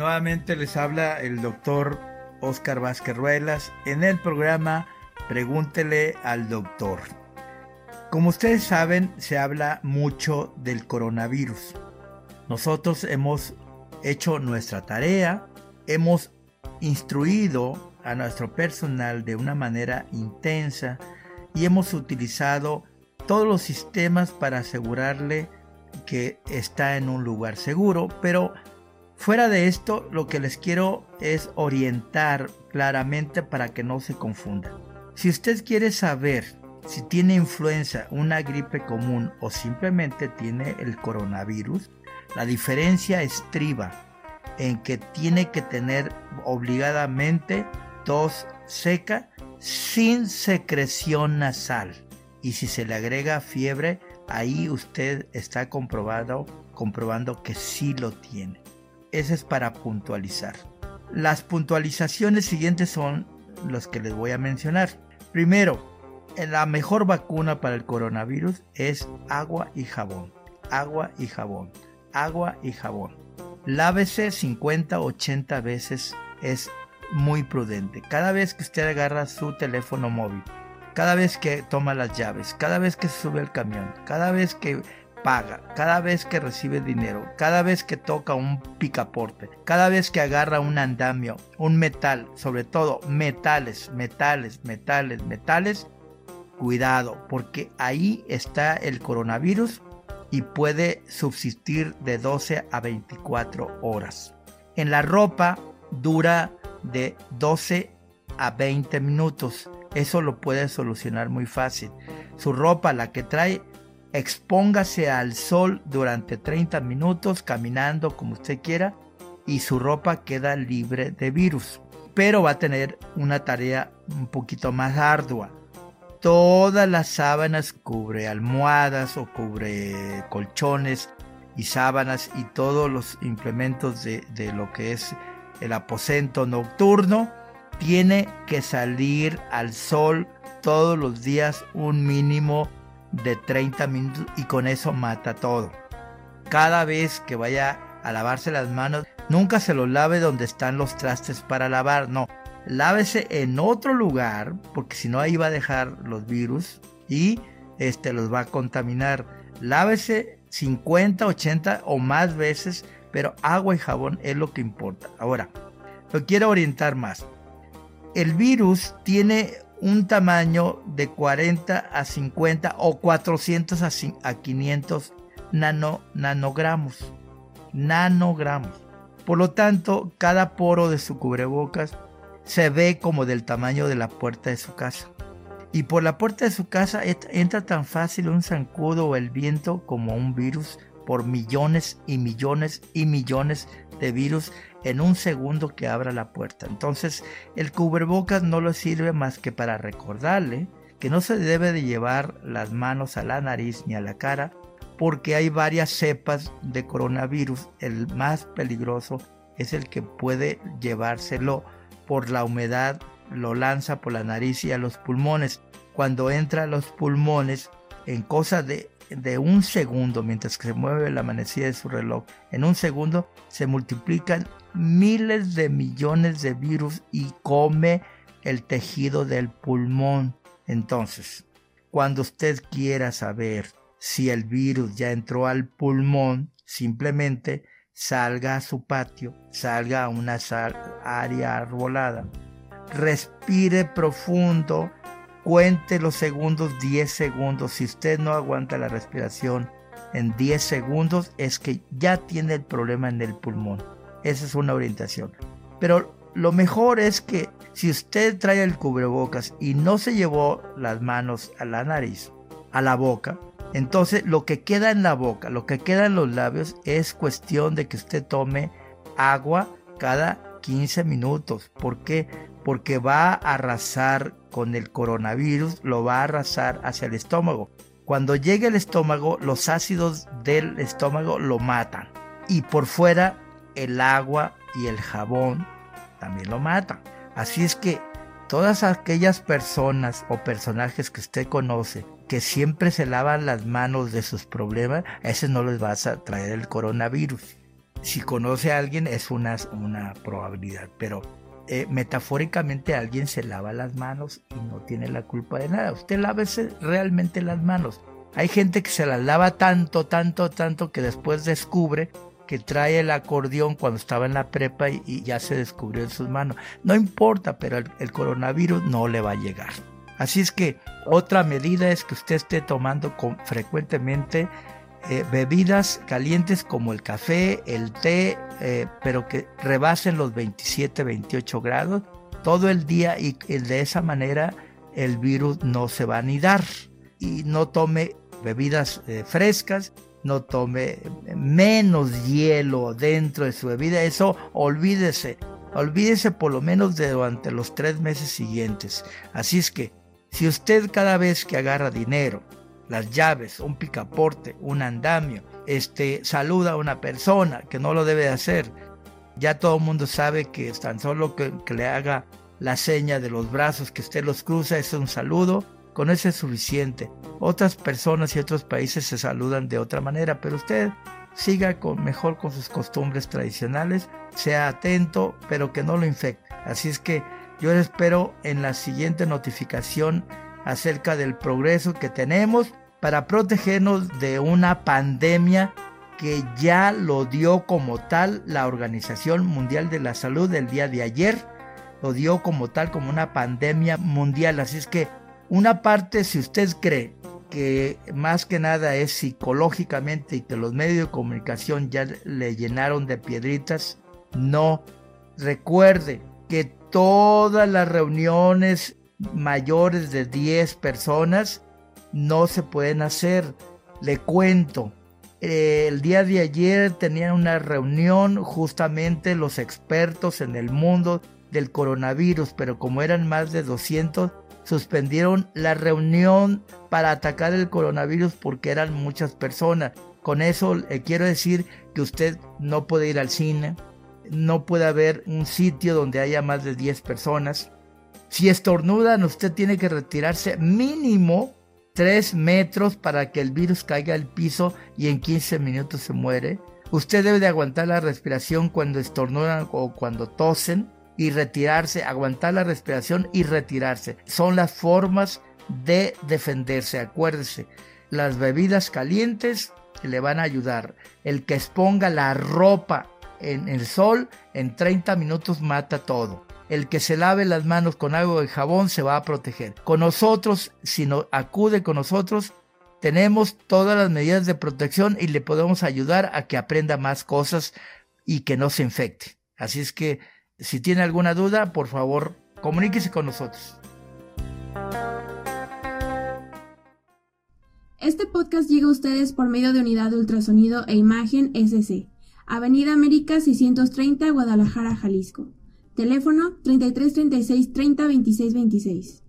Nuevamente les habla el doctor Oscar Vázquez Ruelas en el programa Pregúntele al doctor. Como ustedes saben, se habla mucho del coronavirus. Nosotros hemos hecho nuestra tarea, hemos instruido a nuestro personal de una manera intensa y hemos utilizado todos los sistemas para asegurarle que está en un lugar seguro, pero fuera de esto lo que les quiero es orientar claramente para que no se confunda. Si usted quiere saber si tiene influenza, una gripe común o simplemente tiene el coronavirus, la diferencia estriba en que tiene que tener obligadamente tos seca sin secreción nasal. Y si se le agrega fiebre, ahí usted está comprobando que sí lo tiene. Ese es para puntualizar. Las puntualizaciones siguientes son los que les voy a mencionar. Primero, la mejor vacuna para el coronavirus es agua y jabón. Agua y jabón. Agua y jabón. Lávese 50 80 veces es muy prudente. Cada vez que usted agarra su teléfono móvil, cada vez que toma las llaves, cada vez que se sube al camión, cada vez que paga, cada vez que recibe dinero, cada vez que toca un picaporte, cada vez que agarra un andamio, un metal, sobre todo metales, metales, metales, metales, cuidado, porque ahí está el coronavirus y puede subsistir de 12 a 24 horas. En la ropa dura de 12 a 20 minutos. Eso lo puede solucionar muy fácil. Su ropa, la que trae, expóngase al sol durante 30 minutos caminando como usted quiera y su ropa queda libre de virus. Pero va a tener una tarea un poquito más ardua. Todas las sábanas cubre almohadas o cubre colchones y sábanas y todos los implementos de, de lo que es el aposento nocturno tiene que salir al sol todos los días un mínimo de 30 minutos y con eso mata todo. Cada vez que vaya a lavarse las manos, nunca se lo lave donde están los trastes para lavar, no. Lávese en otro lugar, porque si no ahí va a dejar los virus y este los va a contaminar. Lávese 50, 80 o más veces, pero agua y jabón es lo que importa. Ahora, lo quiero orientar más. El virus tiene un tamaño de 40 a 50 o 400 a 500 nano, nanogramos. Nanogramos. Por lo tanto, cada poro de su cubrebocas se ve como del tamaño de la puerta de su casa. Y por la puerta de su casa entra tan fácil un zancudo o el viento como un virus por millones y millones y millones de virus en un segundo que abra la puerta. Entonces el cubrebocas no le sirve más que para recordarle que no se debe de llevar las manos a la nariz ni a la cara porque hay varias cepas de coronavirus. El más peligroso es el que puede llevárselo por la humedad, lo lanza por la nariz y a los pulmones. Cuando entra a los pulmones, en cosa de de un segundo, mientras que se mueve la manecilla de su reloj, en un segundo se multiplican miles de millones de virus y come el tejido del pulmón. Entonces, cuando usted quiera saber si el virus ya entró al pulmón, simplemente salga a su patio, salga a una área arbolada, respire profundo Cuente los segundos 10 segundos. Si usted no aguanta la respiración en 10 segundos es que ya tiene el problema en el pulmón. Esa es una orientación. Pero lo mejor es que si usted trae el cubrebocas y no se llevó las manos a la nariz, a la boca, entonces lo que queda en la boca, lo que queda en los labios es cuestión de que usted tome agua cada 15 minutos. ¿Por qué? Porque va a arrasar con el coronavirus lo va a arrasar hacia el estómago. Cuando llegue al estómago, los ácidos del estómago lo matan. Y por fuera, el agua y el jabón también lo matan. Así es que todas aquellas personas o personajes que usted conoce que siempre se lavan las manos de sus problemas, a ese no les va a traer el coronavirus. si conoce a alguien es una, una probabilidad, pero eh, metafóricamente alguien se lava las manos y no tiene la culpa de nada. Usted lávese realmente las manos. Hay gente que se las lava tanto, tanto, tanto que después descubre que trae el acordeón cuando estaba en la prepa y, ya se descubrió en sus manos. No importa, pero el, coronavirus no le va a llegar. Así es que otra medida es que usted esté tomando frecuentemente eh, bebidas calientes como el café, el té, eh, pero que rebasen los 27, 28 grados todo el día y, de esa manera el virus no se va a anidar. Y no tome bebidas eh, frescas, no tome menos hielo dentro de su bebida. Eso olvídese, olvídese por lo menos de durante los tres meses siguientes. Así es que si usted cada vez que agarra dinero, las llaves, un picaporte, un andamio, este, saluda a una persona que no lo debe hacer, ya todo el mundo sabe que tan solo que, que le haga la seña de los brazos, que usted los cruza, es un saludo, con eso es suficiente. Otras personas y otros países se saludan de otra manera, pero usted siga con, mejor con sus costumbres tradicionales, sea atento, pero que no lo infecte. Así es que yo espero en la siguiente notificación acerca del progreso que tenemos para protegernos de una pandemia que ya lo dio como tal la Organización Mundial de la Salud el día de ayer, lo dio como tal como una pandemia mundial. Así es que una parte, si usted cree que más que nada es psicológicamente y que los medios de comunicación ya le llenaron de piedritas, no. Recuerde que todas las reuniones mayores de 10 personas no se pueden hacer. Le cuento, eh, el día de ayer tenían una reunión justamente los expertos en el mundo del coronavirus, pero como eran más de 200, suspendieron la reunión para atacar el coronavirus porque eran muchas personas. Con eso quiero decir que usted no puede ir al cine, no puede haber un sitio donde haya más de 10 personas. Si estornudan, usted tiene que retirarse mínimo 3 metros para que el virus caiga al piso y en 15 minutos se muere. Usted debe de aguantar la respiración cuando estornudan o cuando tosen y retirarse, aguantar la respiración y retirarse. Son las formas de defenderse. Acuérdese, las bebidas calientes le van a ayudar. El que exponga la ropa en el sol en 30 minutos mata todo. El que se lave las manos con agua y jabón se va a proteger. Con nosotros, si acude con nosotros, tenemos todas las medidas de protección y le podemos ayudar a que aprenda más cosas y que no se infecte. Así es que si tiene alguna duda, por favor, comuníquese con nosotros. Este podcast llega a ustedes por medio de Unidad de Ultrasonido e Imagen SC, Avenida América 630, Guadalajara, Jalisco. Teléfono 3336 30 26 26.